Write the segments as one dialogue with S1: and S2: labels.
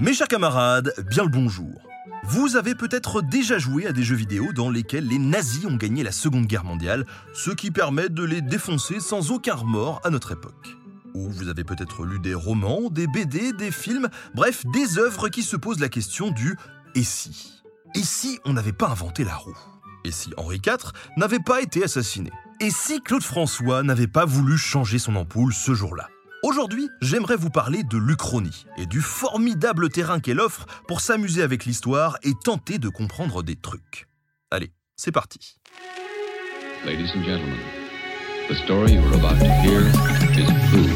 S1: Mes chers camarades, bien le bonjour. Vous avez peut-être déjà joué à des jeux vidéo dans lesquels les nazis ont gagné la Seconde Guerre mondiale, ce qui permet de les défoncer sans aucun remords à notre époque. Ou vous avez peut-être lu des romans, des BD, des films, bref, des œuvres qui se posent la question du et si? Et si on n'avait pas inventé la roue? Et si Henri IV n'avait pas été assassiné? Et si Claude François n'avait pas voulu changer son ampoule ce jour-là? Aujourd'hui, j'aimerais vous parler de l'Uchronie et du formidable terrain qu'elle offre pour s'amuser avec l'histoire et tenter de comprendre des trucs. Allez, c'est parti.
S2: Ladies and gentlemen, the story you are about to hear is true.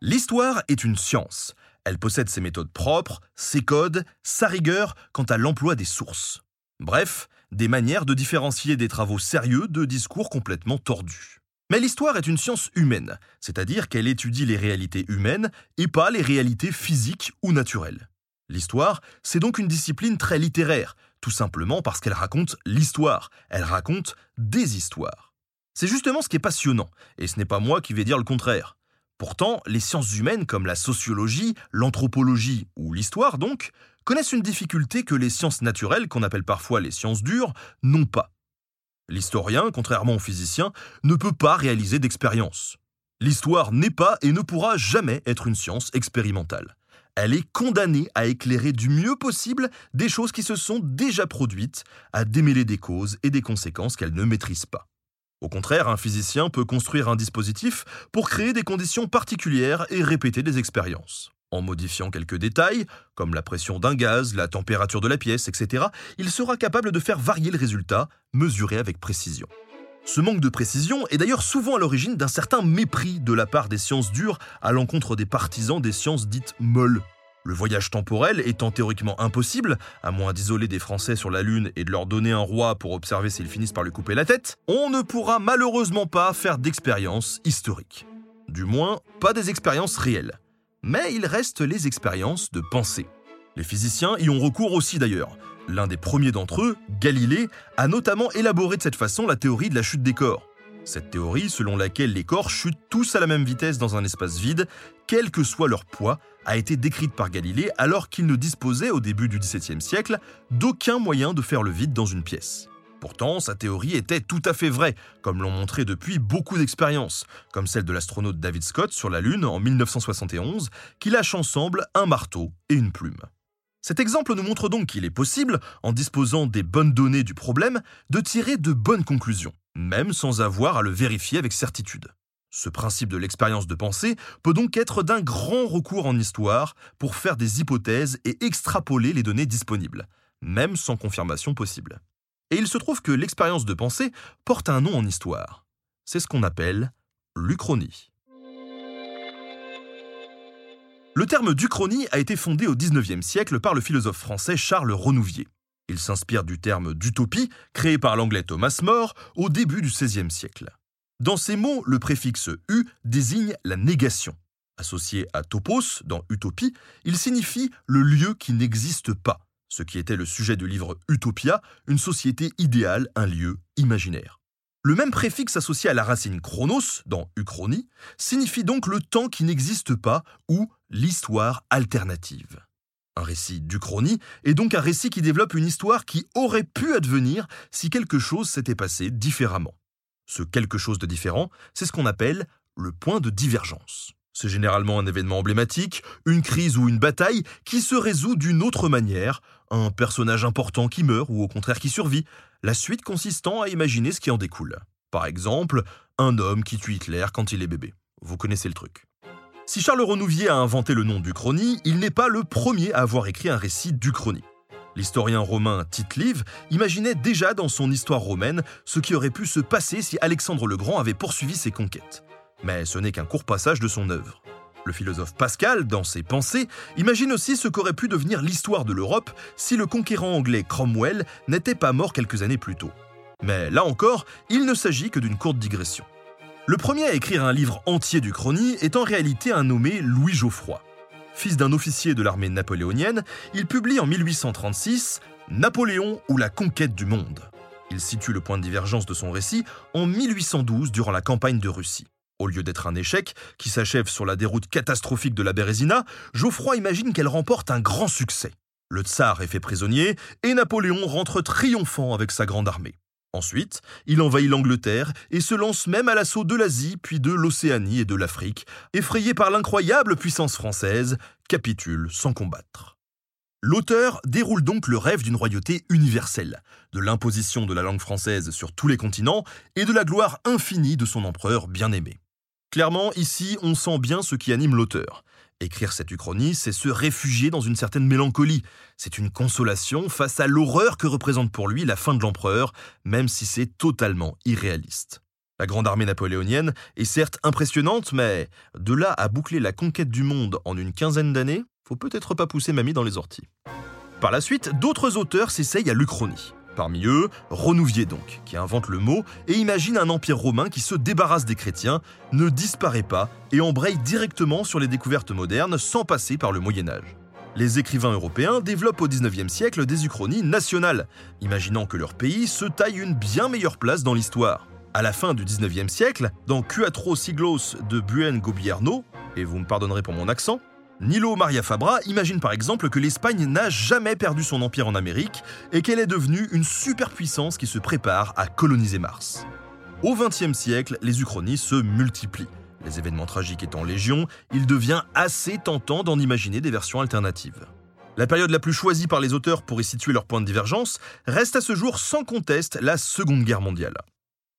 S1: L'histoire est une science. Elle possède ses méthodes propres, ses codes, sa rigueur quant à l'emploi des sources. Bref, des manières de différencier des travaux sérieux de discours complètement tordus. Mais l'histoire est une science humaine, c'est-à-dire qu'elle étudie les réalités humaines et pas les réalités physiques ou naturelles. L'histoire, c'est donc une discipline très littéraire, tout simplement parce qu'elle raconte l'histoire, elle raconte des histoires. C'est justement ce qui est passionnant, et ce n'est pas moi qui vais dire le contraire. Pourtant, les sciences humaines comme la sociologie, l'anthropologie ou l'histoire donc, connaissent une difficulté que les sciences naturelles, qu'on appelle parfois les sciences dures, n'ont pas. L'historien, contrairement au physicien, ne peut pas réaliser d'expérience. L'histoire n'est pas et ne pourra jamais être une science expérimentale. Elle est condamnée à éclairer du mieux possible des choses qui se sont déjà produites, à démêler des causes et des conséquences qu'elle ne maîtrise pas. Au contraire, un physicien peut construire un dispositif pour créer des conditions particulières et répéter des expériences. En modifiant quelques détails, comme la pression d'un gaz, la température de la pièce, etc., il sera capable de faire varier le résultat, mesuré avec précision. Ce manque de précision est d'ailleurs souvent à l'origine d'un certain mépris de la part des sciences dures à l'encontre des partisans des sciences dites molles. Le voyage temporel étant théoriquement impossible, à moins d'isoler des Français sur la Lune et de leur donner un roi pour observer s'ils finissent par lui couper la tête, on ne pourra malheureusement pas faire d'expériences historiques. Du moins, pas des expériences réelles mais il reste les expériences de pensée. Les physiciens y ont recours aussi d'ailleurs. L'un des premiers d'entre eux, Galilée, a notamment élaboré de cette façon la théorie de la chute des corps. Cette théorie, selon laquelle les corps chutent tous à la même vitesse dans un espace vide, quel que soit leur poids, a été décrite par Galilée alors qu'il ne disposait au début du XVIIe siècle d'aucun moyen de faire le vide dans une pièce. Pourtant, sa théorie était tout à fait vraie, comme l'ont montré depuis beaucoup d'expériences, comme celle de l'astronaute David Scott sur la Lune en 1971, qui lâche ensemble un marteau et une plume. Cet exemple nous montre donc qu'il est possible, en disposant des bonnes données du problème, de tirer de bonnes conclusions, même sans avoir à le vérifier avec certitude. Ce principe de l'expérience de pensée peut donc être d'un grand recours en histoire pour faire des hypothèses et extrapoler les données disponibles, même sans confirmation possible. Et il se trouve que l'expérience de pensée porte un nom en histoire. C'est ce qu'on appelle l'Uchronie. Le terme d'Uchronie a été fondé au XIXe siècle par le philosophe français Charles Renouvier. Il s'inspire du terme d'utopie, créé par l'anglais Thomas More au début du XVIe siècle. Dans ces mots, le préfixe u désigne la négation. Associé à topos dans utopie, il signifie le lieu qui n'existe pas, ce qui était le sujet du livre Utopia, une société idéale, un lieu imaginaire. Le même préfixe associé à la racine chronos, dans uchronie, signifie donc le temps qui n'existe pas ou l'histoire alternative. Un récit d'Uchronie est donc un récit qui développe une histoire qui aurait pu advenir si quelque chose s'était passé différemment. Ce quelque chose de différent, c'est ce qu'on appelle le point de divergence. C'est généralement un événement emblématique, une crise ou une bataille qui se résout d'une autre manière, un personnage important qui meurt ou au contraire qui survit, la suite consistant à imaginer ce qui en découle. Par exemple, un homme qui tue Hitler quand il est bébé. Vous connaissez le truc. Si Charles Renouvier a inventé le nom d'Uchronie, il n'est pas le premier à avoir écrit un récit d'Uchronie. L'historien romain Tite Live imaginait déjà dans son histoire romaine ce qui aurait pu se passer si Alexandre le Grand avait poursuivi ses conquêtes. Mais ce n'est qu'un court passage de son œuvre. Le philosophe Pascal, dans ses pensées, imagine aussi ce qu'aurait pu devenir l'histoire de l'Europe si le conquérant anglais Cromwell n'était pas mort quelques années plus tôt. Mais là encore, il ne s'agit que d'une courte digression. Le premier à écrire un livre entier du Chronie est en réalité un nommé Louis Geoffroy. Fils d'un officier de l'armée napoléonienne, il publie en 1836 Napoléon ou la conquête du monde. Il situe le point de divergence de son récit en 1812 durant la campagne de Russie. Au lieu d'être un échec, qui s'achève sur la déroute catastrophique de la Bérésina, Geoffroy imagine qu'elle remporte un grand succès. Le tsar est fait prisonnier et Napoléon rentre triomphant avec sa grande armée. Ensuite, il envahit l'Angleterre et se lance même à l'assaut de l'Asie, puis de l'Océanie et de l'Afrique, effrayé par l'incroyable puissance française, capitule sans combattre. L'auteur déroule donc le rêve d'une royauté universelle, de l'imposition de la langue française sur tous les continents et de la gloire infinie de son empereur bien-aimé. Clairement, ici, on sent bien ce qui anime l'auteur. Écrire cette uchronie, c'est se réfugier dans une certaine mélancolie. C'est une consolation face à l'horreur que représente pour lui la fin de l'empereur, même si c'est totalement irréaliste. La grande armée napoléonienne est certes impressionnante, mais de là à boucler la conquête du monde en une quinzaine d'années, faut peut-être pas pousser mamie dans les orties. Par la suite, d'autres auteurs s'essayent à l'Uchronie. Parmi eux, Renouvier donc, qui invente le mot et imagine un empire romain qui se débarrasse des chrétiens, ne disparaît pas et embraye directement sur les découvertes modernes sans passer par le Moyen Âge. Les écrivains européens développent au XIXe siècle des uchronies nationales, imaginant que leur pays se taille une bien meilleure place dans l'histoire. À la fin du XIXe siècle, dans Quattro Siglos de Buen Gobierno, et vous me pardonnerez pour mon accent, Nilo Maria Fabra imagine par exemple que l'Espagne n'a jamais perdu son empire en Amérique et qu'elle est devenue une superpuissance qui se prépare à coloniser Mars. Au XXe siècle, les uchronies se multiplient. Les événements tragiques étant légion, il devient assez tentant d'en imaginer des versions alternatives. La période la plus choisie par les auteurs pour y situer leur point de divergence reste à ce jour sans conteste la Seconde Guerre mondiale.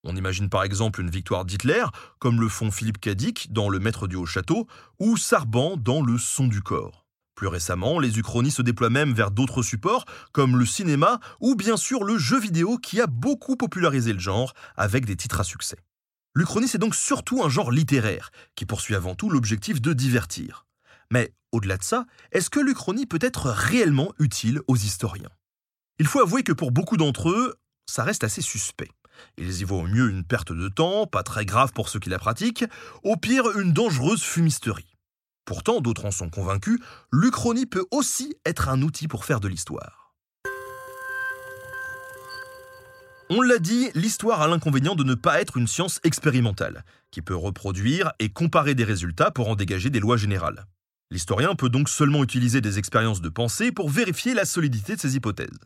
S1: On imagine par exemple une victoire d'Hitler, comme le font Philippe Cadic dans Le Maître du Haut-Château, ou Sarban dans Le Son du corps. Plus récemment, les uchronies se déploient même vers d'autres supports, comme le cinéma ou bien sûr le jeu vidéo qui a beaucoup popularisé le genre avec des titres à succès. L'uchronie, c'est donc surtout un genre littéraire, qui poursuit avant tout l'objectif de divertir. Mais au-delà de ça, est-ce que l'uchronie peut être réellement utile aux historiens? Il faut avouer que pour beaucoup d'entre eux, ça reste assez suspect. Ils y voient au mieux une perte de temps, pas très grave pour ceux qui la pratiquent, au pire une dangereuse fumisterie. Pourtant, d'autres en sont convaincus, l'Uchronie peut aussi être un outil pour faire de l'histoire. On l'a dit, l'histoire a l'inconvénient de ne pas être une science expérimentale, qui peut reproduire et comparer des résultats pour en dégager des lois générales. L'historien peut donc seulement utiliser des expériences de pensée pour vérifier la solidité de ses hypothèses.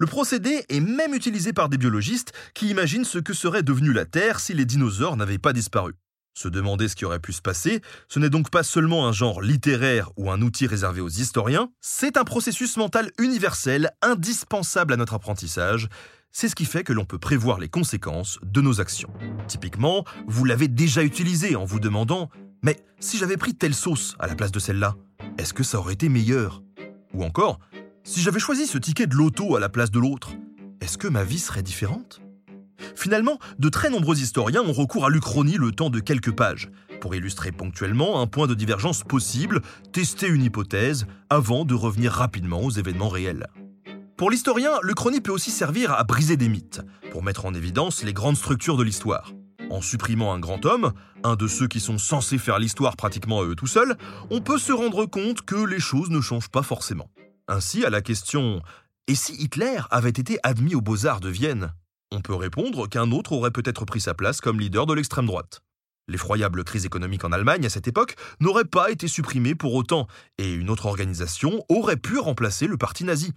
S1: Le procédé est même utilisé par des biologistes qui imaginent ce que serait devenue la Terre si les dinosaures n'avaient pas disparu. Se demander ce qui aurait pu se passer, ce n'est donc pas seulement un genre littéraire ou un outil réservé aux historiens, c'est un processus mental universel indispensable à notre apprentissage. C'est ce qui fait que l'on peut prévoir les conséquences de nos actions. Typiquement, vous l'avez déjà utilisé en vous demandant Mais si j'avais pris telle sauce à la place de celle-là, est-ce que ça aurait été meilleur? Ou encore, si j'avais choisi ce ticket de loto à la place de l'autre, est-ce que ma vie serait différente? Finalement, de très nombreux historiens ont recours à l'Uchronie le temps de quelques pages, pour illustrer ponctuellement un point de divergence possible, tester une hypothèse, avant de revenir rapidement aux événements réels. Pour l'historien, l'Uchronie peut aussi servir à briser des mythes, pour mettre en évidence les grandes structures de l'histoire. En supprimant un grand homme, un de ceux qui sont censés faire l'histoire pratiquement à eux tout seuls, on peut se rendre compte que les choses ne changent pas forcément. Ainsi, à la question Et si Hitler avait été admis aux beaux-arts de Vienne? On peut répondre qu'un autre aurait peut-être pris sa place comme leader de l'extrême droite. L'effroyable crise économique en Allemagne à cette époque n'aurait pas été supprimée pour autant, et une autre organisation aurait pu remplacer le parti nazi.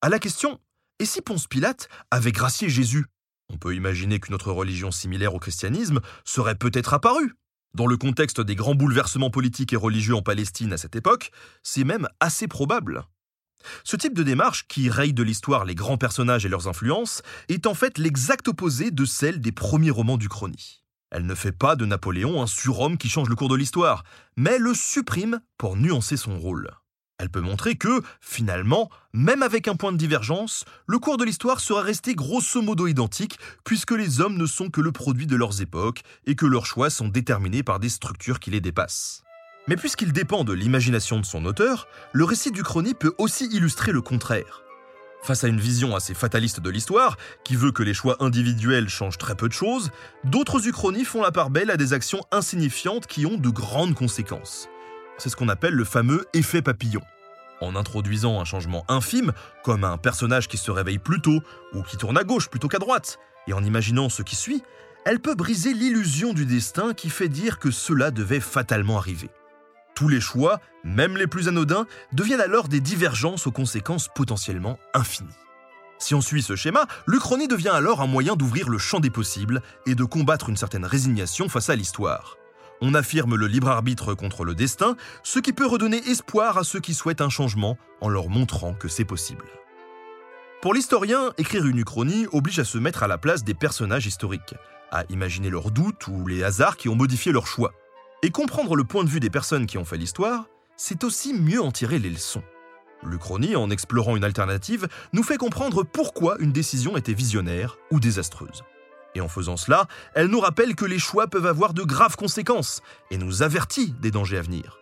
S1: À la question Et si Ponce Pilate avait gracié Jésus? On peut imaginer qu'une autre religion similaire au christianisme serait peut-être apparue. Dans le contexte des grands bouleversements politiques et religieux en Palestine à cette époque, c'est même assez probable. Ce type de démarche, qui raye de l'histoire les grands personnages et leurs influences, est en fait l'exact opposé de celle des premiers romans du Chrony. Elle ne fait pas de Napoléon un surhomme qui change le cours de l'histoire, mais le supprime pour nuancer son rôle. Elle peut montrer que, finalement, même avec un point de divergence, le cours de l'histoire sera resté grosso modo identique, puisque les hommes ne sont que le produit de leurs époques et que leurs choix sont déterminés par des structures qui les dépassent. Mais puisqu'il dépend de l'imagination de son auteur, le récit du chrony peut aussi illustrer le contraire. Face à une vision assez fataliste de l'histoire, qui veut que les choix individuels changent très peu de choses, d'autres uchronies font la part belle à des actions insignifiantes qui ont de grandes conséquences. C'est ce qu'on appelle le fameux effet papillon. En introduisant un changement infime, comme un personnage qui se réveille plus tôt ou qui tourne à gauche plutôt qu'à droite, et en imaginant ce qui suit, elle peut briser l'illusion du destin qui fait dire que cela devait fatalement arriver. Tous les choix, même les plus anodins, deviennent alors des divergences aux conséquences potentiellement infinies. Si on suit ce schéma, l'Uchronie devient alors un moyen d'ouvrir le champ des possibles et de combattre une certaine résignation face à l'histoire. On affirme le libre arbitre contre le destin, ce qui peut redonner espoir à ceux qui souhaitent un changement en leur montrant que c'est possible. Pour l'historien, écrire une uchronie oblige à se mettre à la place des personnages historiques, à imaginer leurs doutes ou les hasards qui ont modifié leur choix. Et comprendre le point de vue des personnes qui ont fait l'histoire, c'est aussi mieux en tirer les leçons. L'Uchronie, en explorant une alternative, nous fait comprendre pourquoi une décision était visionnaire ou désastreuse. Et en faisant cela, elle nous rappelle que les choix peuvent avoir de graves conséquences et nous avertit des dangers à venir.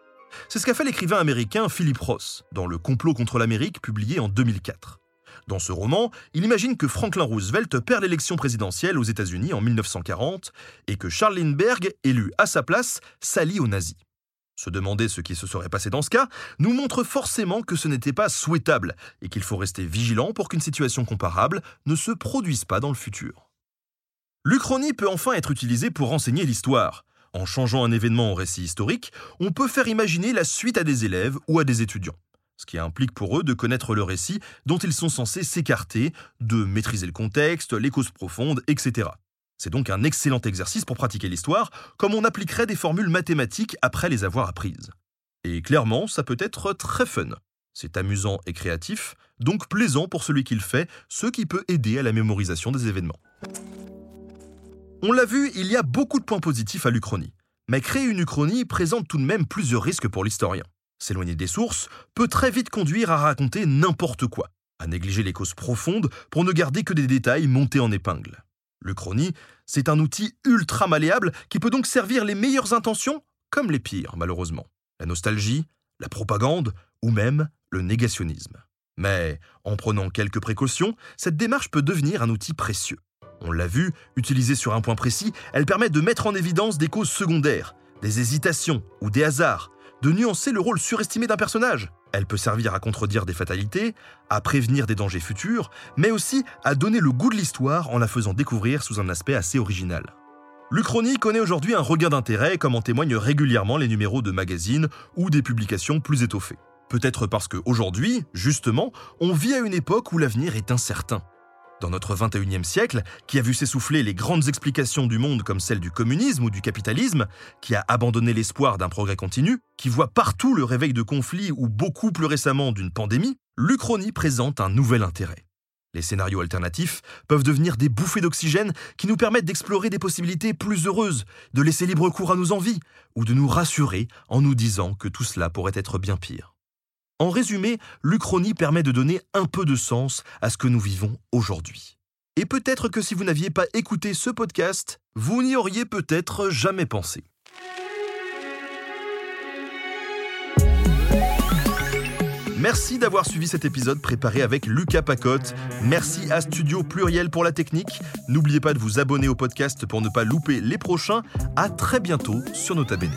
S1: C'est ce qu'a fait l'écrivain américain Philip Ross dans Le complot contre l'Amérique publié en 2004. Dans ce roman, il imagine que Franklin Roosevelt perd l'élection présidentielle aux États-Unis en 1940 et que Charles Lindbergh, élu à sa place, s'allie aux nazis. Se demander ce qui se serait passé dans ce cas nous montre forcément que ce n'était pas souhaitable et qu'il faut rester vigilant pour qu'une situation comparable ne se produise pas dans le futur. L'Uchronie peut enfin être utilisée pour renseigner l'histoire. En changeant un événement en récit historique, on peut faire imaginer la suite à des élèves ou à des étudiants ce qui implique pour eux de connaître le récit dont ils sont censés s'écarter, de maîtriser le contexte, les causes profondes, etc. C'est donc un excellent exercice pour pratiquer l'histoire, comme on appliquerait des formules mathématiques après les avoir apprises. Et clairement, ça peut être très fun. C'est amusant et créatif, donc plaisant pour celui qui le fait, ce qui peut aider à la mémorisation des événements. On l'a vu, il y a beaucoup de points positifs à l'Uchronie. Mais créer une Uchronie présente tout de même plusieurs risques pour l'historien. S'éloigner des sources peut très vite conduire à raconter n'importe quoi, à négliger les causes profondes pour ne garder que des détails montés en épingle. Le chronie, c'est un outil ultra malléable qui peut donc servir les meilleures intentions comme les pires, malheureusement. La nostalgie, la propagande ou même le négationnisme. Mais en prenant quelques précautions, cette démarche peut devenir un outil précieux. On l'a vu, utilisée sur un point précis, elle permet de mettre en évidence des causes secondaires, des hésitations ou des hasards, de nuancer le rôle surestimé d'un personnage. Elle peut servir à contredire des fatalités, à prévenir des dangers futurs, mais aussi à donner le goût de l'histoire en la faisant découvrir sous un aspect assez original. L'Uchronie connaît aujourd'hui un regain d'intérêt comme en témoignent régulièrement les numéros de magazines ou des publications plus étoffées. Peut-être parce qu'aujourd'hui, justement, on vit à une époque où l'avenir est incertain. Dans notre 21e siècle, qui a vu s'essouffler les grandes explications du monde comme celle du communisme ou du capitalisme, qui a abandonné l'espoir d'un progrès continu, qui voit partout le réveil de conflits ou beaucoup plus récemment d'une pandémie, l'Uchronie présente un nouvel intérêt. Les scénarios alternatifs peuvent devenir des bouffées d'oxygène qui nous permettent d'explorer des possibilités plus heureuses, de laisser libre cours à nos envies, ou de nous rassurer en nous disant que tout cela pourrait être bien pire. En résumé, l'Uchronie permet de donner un peu de sens à ce que nous vivons aujourd'hui. Et peut-être que si vous n'aviez pas écouté ce podcast, vous n'y auriez peut-être jamais pensé. Merci d'avoir suivi cet épisode préparé avec Lucas Pacotte. Merci à Studio Pluriel pour la technique. N'oubliez pas de vous abonner au podcast pour ne pas louper les prochains. À très bientôt sur Nota Bene.